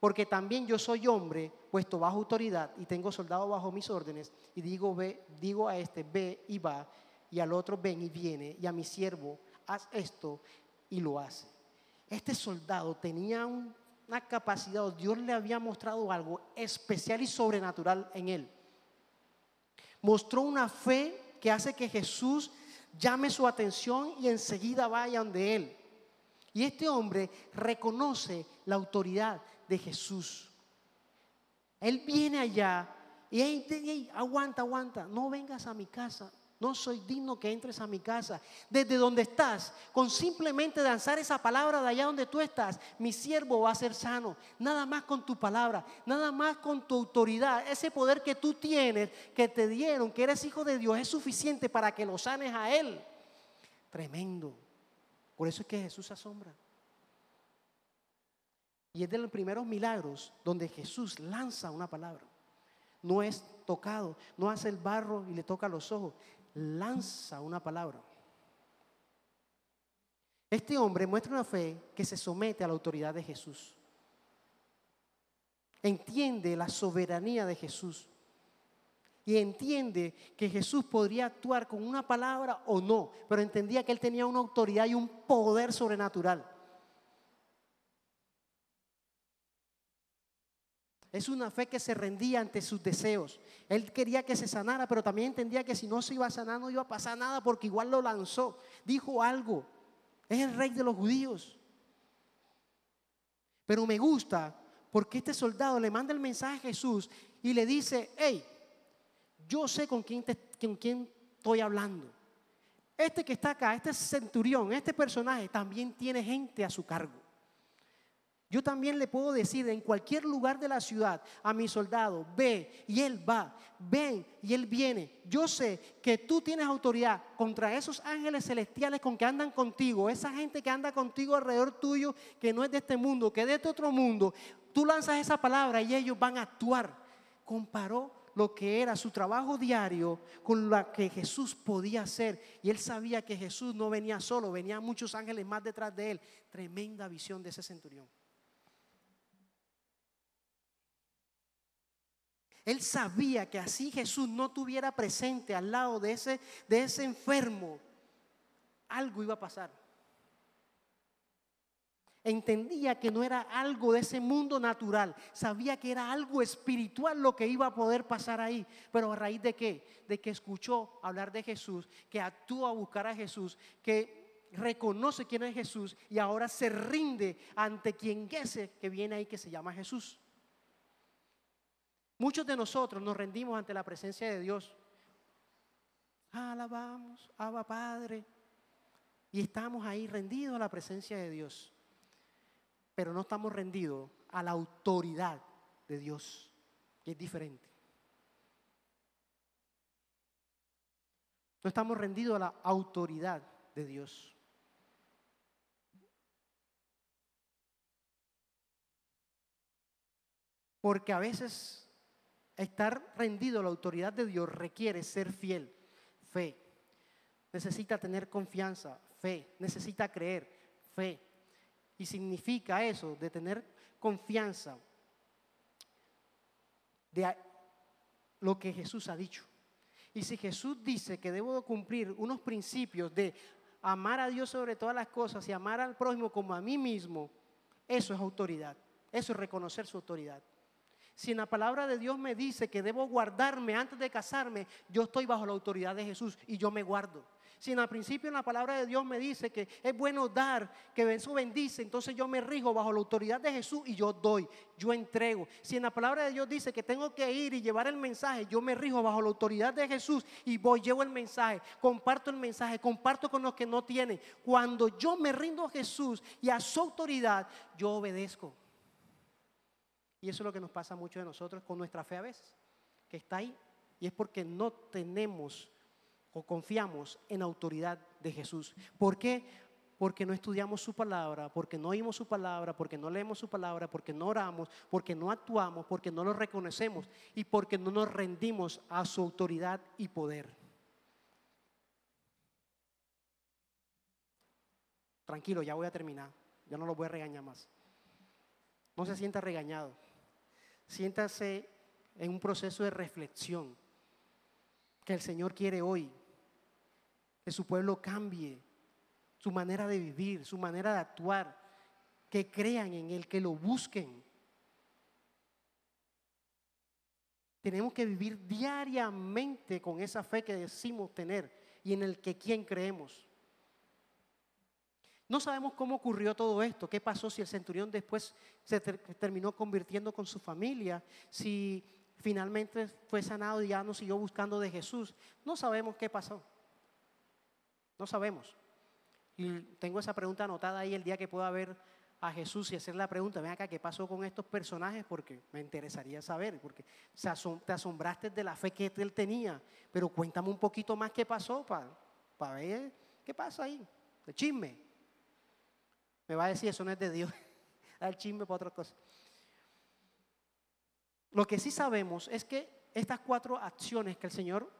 Porque también yo soy hombre puesto bajo autoridad y tengo soldado bajo mis órdenes y digo, ve, digo a este, ve y va, y al otro ven y viene, y a mi siervo, haz esto y lo hace. Este soldado tenía una capacidad, Dios le había mostrado algo especial y sobrenatural en él mostró una fe que hace que Jesús llame su atención y enseguida vayan de él. Y este hombre reconoce la autoridad de Jesús. Él viene allá y aguanta, aguanta, no vengas a mi casa, no soy digno que entres a mi casa. Desde donde estás, con simplemente danzar esa palabra de allá donde tú estás, mi siervo va a ser sano. Nada más con tu palabra, nada más con tu autoridad. Ese poder que tú tienes, que te dieron, que eres hijo de Dios, es suficiente para que lo sanes a Él. Tremendo. Por eso es que Jesús asombra. Y es de los primeros milagros donde Jesús lanza una palabra. No es tocado, no hace el barro y le toca los ojos lanza una palabra. Este hombre muestra una fe que se somete a la autoridad de Jesús. Entiende la soberanía de Jesús. Y entiende que Jesús podría actuar con una palabra o no, pero entendía que él tenía una autoridad y un poder sobrenatural. Es una fe que se rendía ante sus deseos. Él quería que se sanara, pero también entendía que si no se iba a sanar no iba a pasar nada porque igual lo lanzó. Dijo algo. Es el rey de los judíos. Pero me gusta porque este soldado le manda el mensaje a Jesús y le dice, hey, yo sé con quién, estoy hablando. Este que está acá, este centurión, este personaje también tiene gente a su cargo. Yo también le puedo decir en cualquier lugar de la ciudad a mi soldado, ve y él va, ven y él viene. Yo sé que tú tienes autoridad contra esos ángeles celestiales con que andan contigo, esa gente que anda contigo alrededor tuyo, que no es de este mundo, que es de este otro mundo. Tú lanzas esa palabra y ellos van a actuar. Comparó lo que era su trabajo diario con lo que Jesús podía hacer. Y él sabía que Jesús no venía solo, venían muchos ángeles más detrás de él. Tremenda visión de ese centurión. Él sabía que así Jesús no tuviera presente al lado de ese, de ese enfermo, algo iba a pasar. Entendía que no era algo de ese mundo natural, sabía que era algo espiritual lo que iba a poder pasar ahí. Pero a raíz de qué? De que escuchó hablar de Jesús, que actuó a buscar a Jesús, que reconoce quién es Jesús y ahora se rinde ante quien ese que viene ahí que se llama Jesús. Muchos de nosotros nos rendimos ante la presencia de Dios. Alabamos, Abba Padre. Y estamos ahí rendidos a la presencia de Dios pero no estamos rendidos a la autoridad de Dios, que es diferente. No estamos rendidos a la autoridad de Dios. Porque a veces estar rendido a la autoridad de Dios requiere ser fiel, fe. Necesita tener confianza, fe. Necesita creer, fe. Y significa eso, de tener confianza de lo que Jesús ha dicho. Y si Jesús dice que debo cumplir unos principios de amar a Dios sobre todas las cosas y amar al prójimo como a mí mismo, eso es autoridad. Eso es reconocer su autoridad. Si en la palabra de Dios me dice que debo guardarme antes de casarme, yo estoy bajo la autoridad de Jesús y yo me guardo. Si en el principio en la palabra de Dios me dice que es bueno dar, que eso bendice, entonces yo me rijo bajo la autoridad de Jesús y yo doy, yo entrego. Si en la palabra de Dios dice que tengo que ir y llevar el mensaje, yo me rijo bajo la autoridad de Jesús y voy, llevo el mensaje, comparto el mensaje, comparto con los que no tienen. Cuando yo me rindo a Jesús y a su autoridad, yo obedezco. Y eso es lo que nos pasa a muchos de nosotros con nuestra fe a veces, que está ahí. Y es porque no tenemos o confiamos en la autoridad de Jesús. ¿Por qué? Porque no estudiamos su palabra, porque no oímos su palabra, porque no leemos su palabra, porque no oramos, porque no actuamos, porque no lo reconocemos y porque no nos rendimos a su autoridad y poder. Tranquilo, ya voy a terminar. Ya no lo voy a regañar más. No se sienta regañado. Siéntase en un proceso de reflexión que el Señor quiere hoy que su pueblo cambie su manera de vivir, su manera de actuar, que crean en Él, que lo busquen. Tenemos que vivir diariamente con esa fe que decimos tener y en el que quien creemos. No sabemos cómo ocurrió todo esto, qué pasó si el centurión después se terminó convirtiendo con su familia, si finalmente fue sanado y ya no siguió buscando de Jesús. No sabemos qué pasó. No sabemos. Y tengo esa pregunta anotada ahí el día que pueda ver a Jesús y hacer la pregunta, ven acá, ¿qué pasó con estos personajes? Porque me interesaría saber, porque te asombraste de la fe que él tenía, pero cuéntame un poquito más qué pasó para ver qué pasa ahí, de chisme. Me va a decir, eso no es de Dios, (laughs) el chisme para otra cosa. Lo que sí sabemos es que estas cuatro acciones que el Señor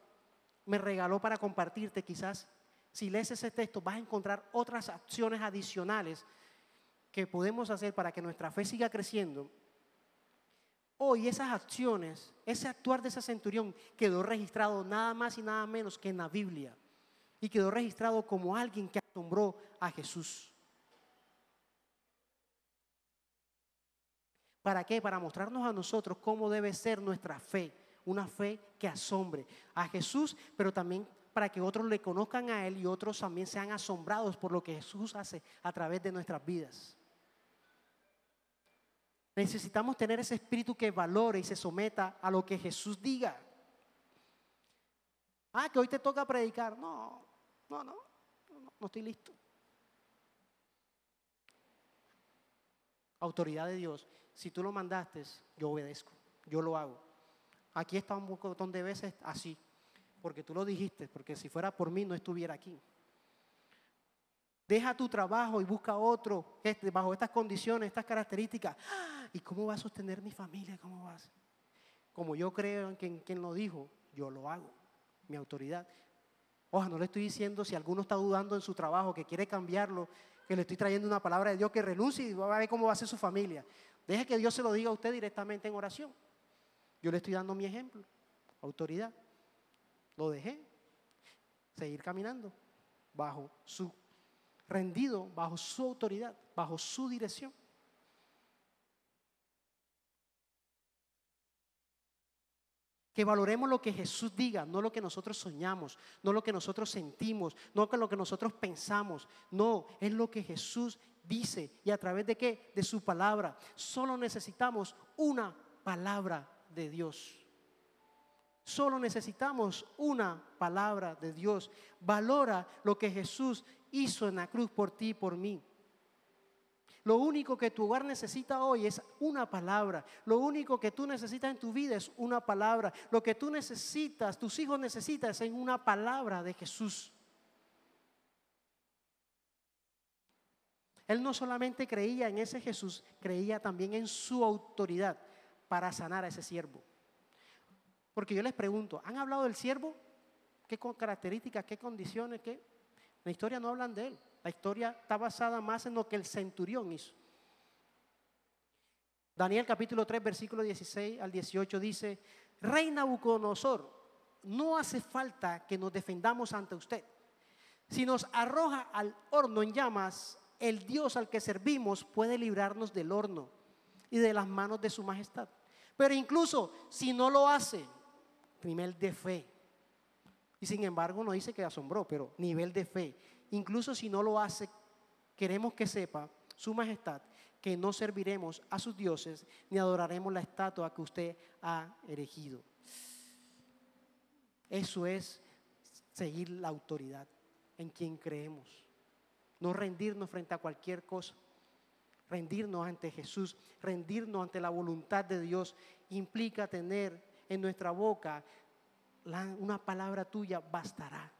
me regaló para compartirte, quizás si lees ese texto vas a encontrar otras acciones adicionales que podemos hacer para que nuestra fe siga creciendo. Hoy esas acciones, ese actuar de ese centurión quedó registrado nada más y nada menos que en la Biblia. Y quedó registrado como alguien que asombró a Jesús. ¿Para qué? Para mostrarnos a nosotros cómo debe ser nuestra fe. Una fe que asombre a Jesús, pero también para que otros le conozcan a Él y otros también sean asombrados por lo que Jesús hace a través de nuestras vidas. Necesitamos tener ese espíritu que valore y se someta a lo que Jesús diga. Ah, que hoy te toca predicar. No, no, no, no, estoy listo. Autoridad de Dios. Si tú lo mandaste, yo obedezco, yo lo hago. Aquí está un montón de veces así porque tú lo dijiste, porque si fuera por mí no estuviera aquí. Deja tu trabajo y busca otro este, bajo estas condiciones, estas características. ¿Y cómo va a sostener mi familia? ¿Cómo vas? Como yo creo en quien, lo dijo, yo lo hago, mi autoridad. Ojalá, no le estoy diciendo si alguno está dudando en su trabajo, que quiere cambiarlo, que le estoy trayendo una palabra de Dios que renuncie y va a ver cómo va a ser su familia. Deje que Dios se lo diga a usted directamente en oración. Yo le estoy dando mi ejemplo, autoridad. Lo dejé. Seguir caminando bajo su rendido, bajo su autoridad. bajo su dirección. Que valoremos lo que Jesús diga, no lo que nosotros soñamos, no lo que nosotros sentimos, no lo que nosotros pensamos. No, es lo que Jesús dice. ¿Y a través de qué? De su palabra. Solo necesitamos una palabra de Dios. Solo necesitamos una palabra de Dios. Valora lo que Jesús hizo en la cruz por ti y por mí. Lo único que tu hogar necesita hoy es una palabra. Lo único que tú necesitas en tu vida es una palabra. Lo que tú necesitas, tus hijos necesitan es una palabra de Jesús. Él no solamente creía en ese Jesús, creía también en su autoridad para sanar a ese siervo. Porque yo les pregunto, ¿han hablado del siervo? ¿Qué características, qué condiciones, qué? La historia no hablan de él. La historia está basada más en lo que el centurión hizo. Daniel capítulo 3, versículo 16 al 18 dice, Rey Nabucodonosor, no hace falta que nos defendamos ante usted. Si nos arroja al horno en llamas, el Dios al que servimos puede librarnos del horno y de las manos de su majestad. Pero incluso si no lo hace, nivel de fe. Y sin embargo no dice que asombró, pero nivel de fe. Incluso si no lo hace, queremos que sepa su majestad que no serviremos a sus dioses ni adoraremos la estatua que usted ha erigido. Eso es seguir la autoridad en quien creemos. No rendirnos frente a cualquier cosa. Rendirnos ante Jesús, rendirnos ante la voluntad de Dios implica tener en nuestra boca una palabra tuya bastará.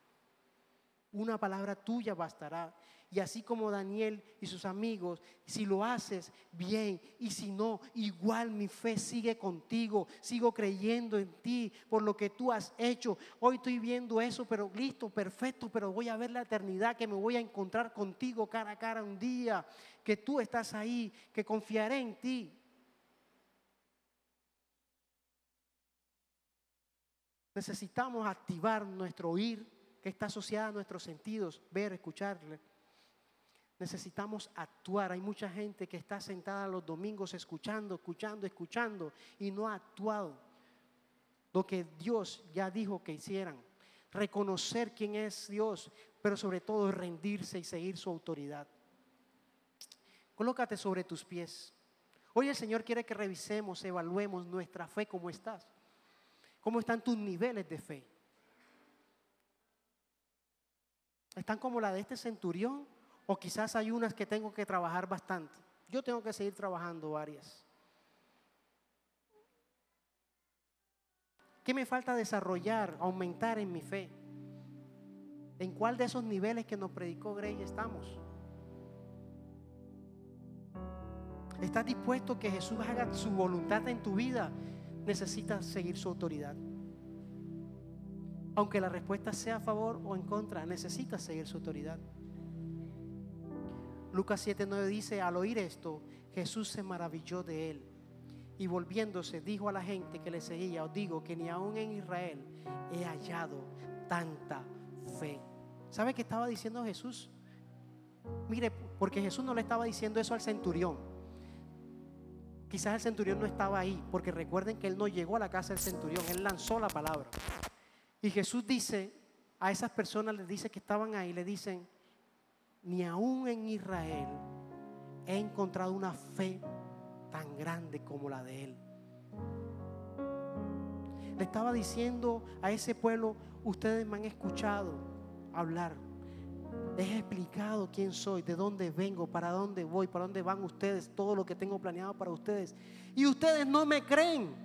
Una palabra tuya bastará. Y así como Daniel y sus amigos, si lo haces bien y si no, igual mi fe sigue contigo. Sigo creyendo en ti por lo que tú has hecho. Hoy estoy viendo eso, pero listo, perfecto, pero voy a ver la eternidad que me voy a encontrar contigo cara a cara un día, que tú estás ahí, que confiaré en ti. Necesitamos activar nuestro oír, que está asociado a nuestros sentidos, ver, escucharle. Necesitamos actuar. Hay mucha gente que está sentada los domingos escuchando, escuchando, escuchando y no ha actuado lo que Dios ya dijo que hicieran. Reconocer quién es Dios, pero sobre todo rendirse y seguir su autoridad. Colócate sobre tus pies. Hoy el Señor quiere que revisemos, evaluemos nuestra fe como estás. ¿Cómo están tus niveles de fe? ¿Están como la de este centurión? O quizás hay unas que tengo que trabajar bastante. Yo tengo que seguir trabajando varias. ¿Qué me falta desarrollar, aumentar en mi fe? ¿En cuál de esos niveles que nos predicó Grey estamos? ¿Estás dispuesto que Jesús haga su voluntad en tu vida? necesitas seguir su autoridad. Aunque la respuesta sea a favor o en contra, necesitas seguir su autoridad. Lucas 7:9 dice, al oír esto, Jesús se maravilló de él y volviéndose dijo a la gente que le seguía, os digo que ni aún en Israel he hallado tanta fe. ¿Sabe qué estaba diciendo Jesús? Mire, porque Jesús no le estaba diciendo eso al centurión. Quizás el centurión no estaba ahí, porque recuerden que él no llegó a la casa del centurión, él lanzó la palabra. Y Jesús dice a esas personas, les dice que estaban ahí, le dicen, ni aún en Israel he encontrado una fe tan grande como la de él. Le estaba diciendo a ese pueblo, ustedes me han escuchado hablar les he explicado quién soy, de dónde vengo, para dónde voy, para dónde van ustedes, todo lo que tengo planeado para ustedes. Y ustedes no me creen.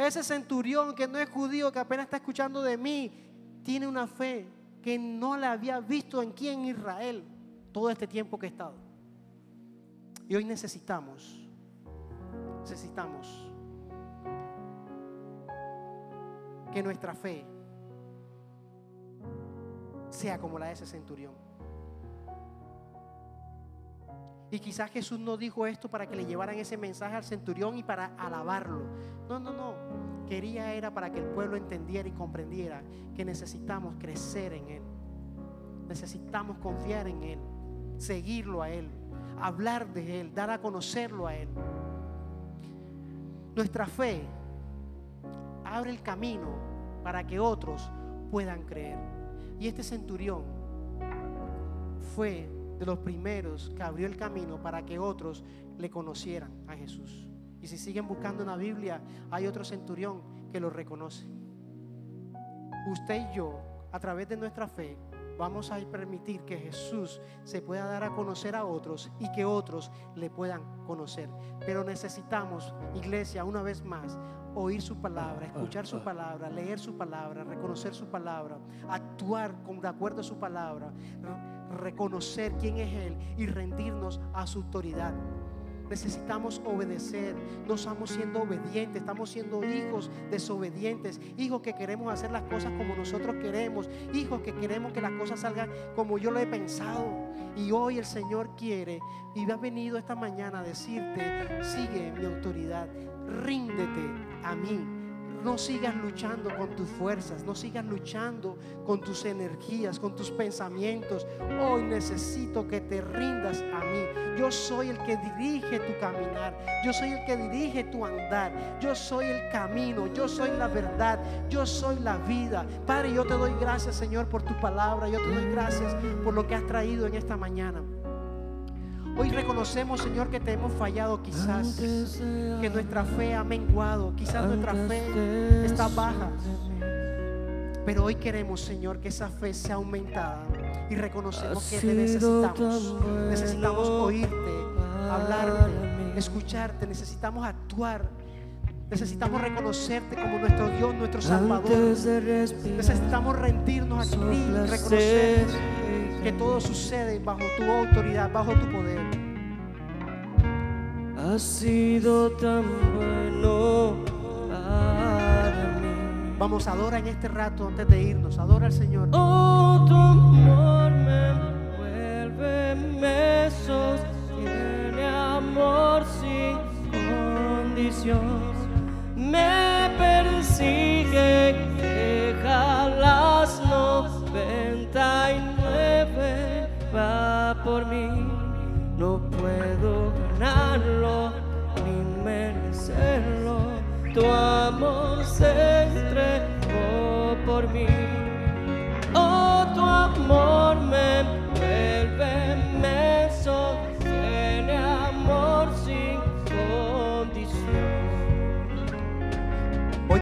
Ese centurión que no es judío, que apenas está escuchando de mí, tiene una fe que no la había visto en en Israel todo este tiempo que he estado. Y hoy necesitamos, necesitamos que nuestra fe sea como la de ese centurión. Y quizás Jesús no dijo esto para que le llevaran ese mensaje al centurión y para alabarlo. No, no, no. Quería era para que el pueblo entendiera y comprendiera que necesitamos crecer en Él. Necesitamos confiar en Él, seguirlo a Él. hablar de Él, dar a conocerlo a Él. Nuestra fe abre el camino para que otros puedan creer. Y este centurión fue de los primeros que abrió el camino para que otros le conocieran a Jesús. Y si siguen buscando en la Biblia, hay otro centurión que lo reconoce. Usted y yo, a través de nuestra fe, vamos a permitir que Jesús se pueda dar a conocer a otros y que otros le puedan conocer. Pero necesitamos, iglesia, una vez más, oír su palabra, escuchar su palabra, leer su palabra, reconocer su palabra, actuar de acuerdo a su palabra, reconocer quién es Él y rendirnos a su autoridad. Necesitamos obedecer. No estamos siendo obedientes, estamos siendo hijos desobedientes, hijos que queremos hacer las cosas como nosotros queremos, hijos que queremos que las cosas salgan como yo lo he pensado. Y hoy el Señor quiere y ha venido esta mañana a decirte, sigue mi autoridad, ríndete a mí no sigas luchando con tus fuerzas, no sigas luchando con tus energías, con tus pensamientos. Hoy necesito que te rindas a mí. Yo soy el que dirige tu caminar, yo soy el que dirige tu andar, yo soy el camino, yo soy la verdad, yo soy la vida. Padre, yo te doy gracias, Señor, por tu palabra, yo te doy gracias por lo que has traído en esta mañana. Hoy reconocemos, Señor, que te hemos fallado quizás, que nuestra fe ha menguado, quizás nuestra fe está baja. Pero hoy queremos, Señor, que esa fe sea aumentada y reconocemos que te necesitamos. Necesitamos oírte, hablarte, escucharte, necesitamos actuar. Necesitamos reconocerte como nuestro Dios, nuestro Salvador. Necesitamos rendirnos a ti, reconocer que todo sucede bajo tu autoridad, bajo tu poder. Ha sido tan bueno para mí. Vamos, adora en este rato antes de irnos. Adora al Señor. Oh, tu amor me envuelve, me sostiene, amor sin condición. Me persigue, deja las noventa y va por mí, no puedo ganarlo ni merecerlo. Tu amor se entregó por mí, oh tu amor me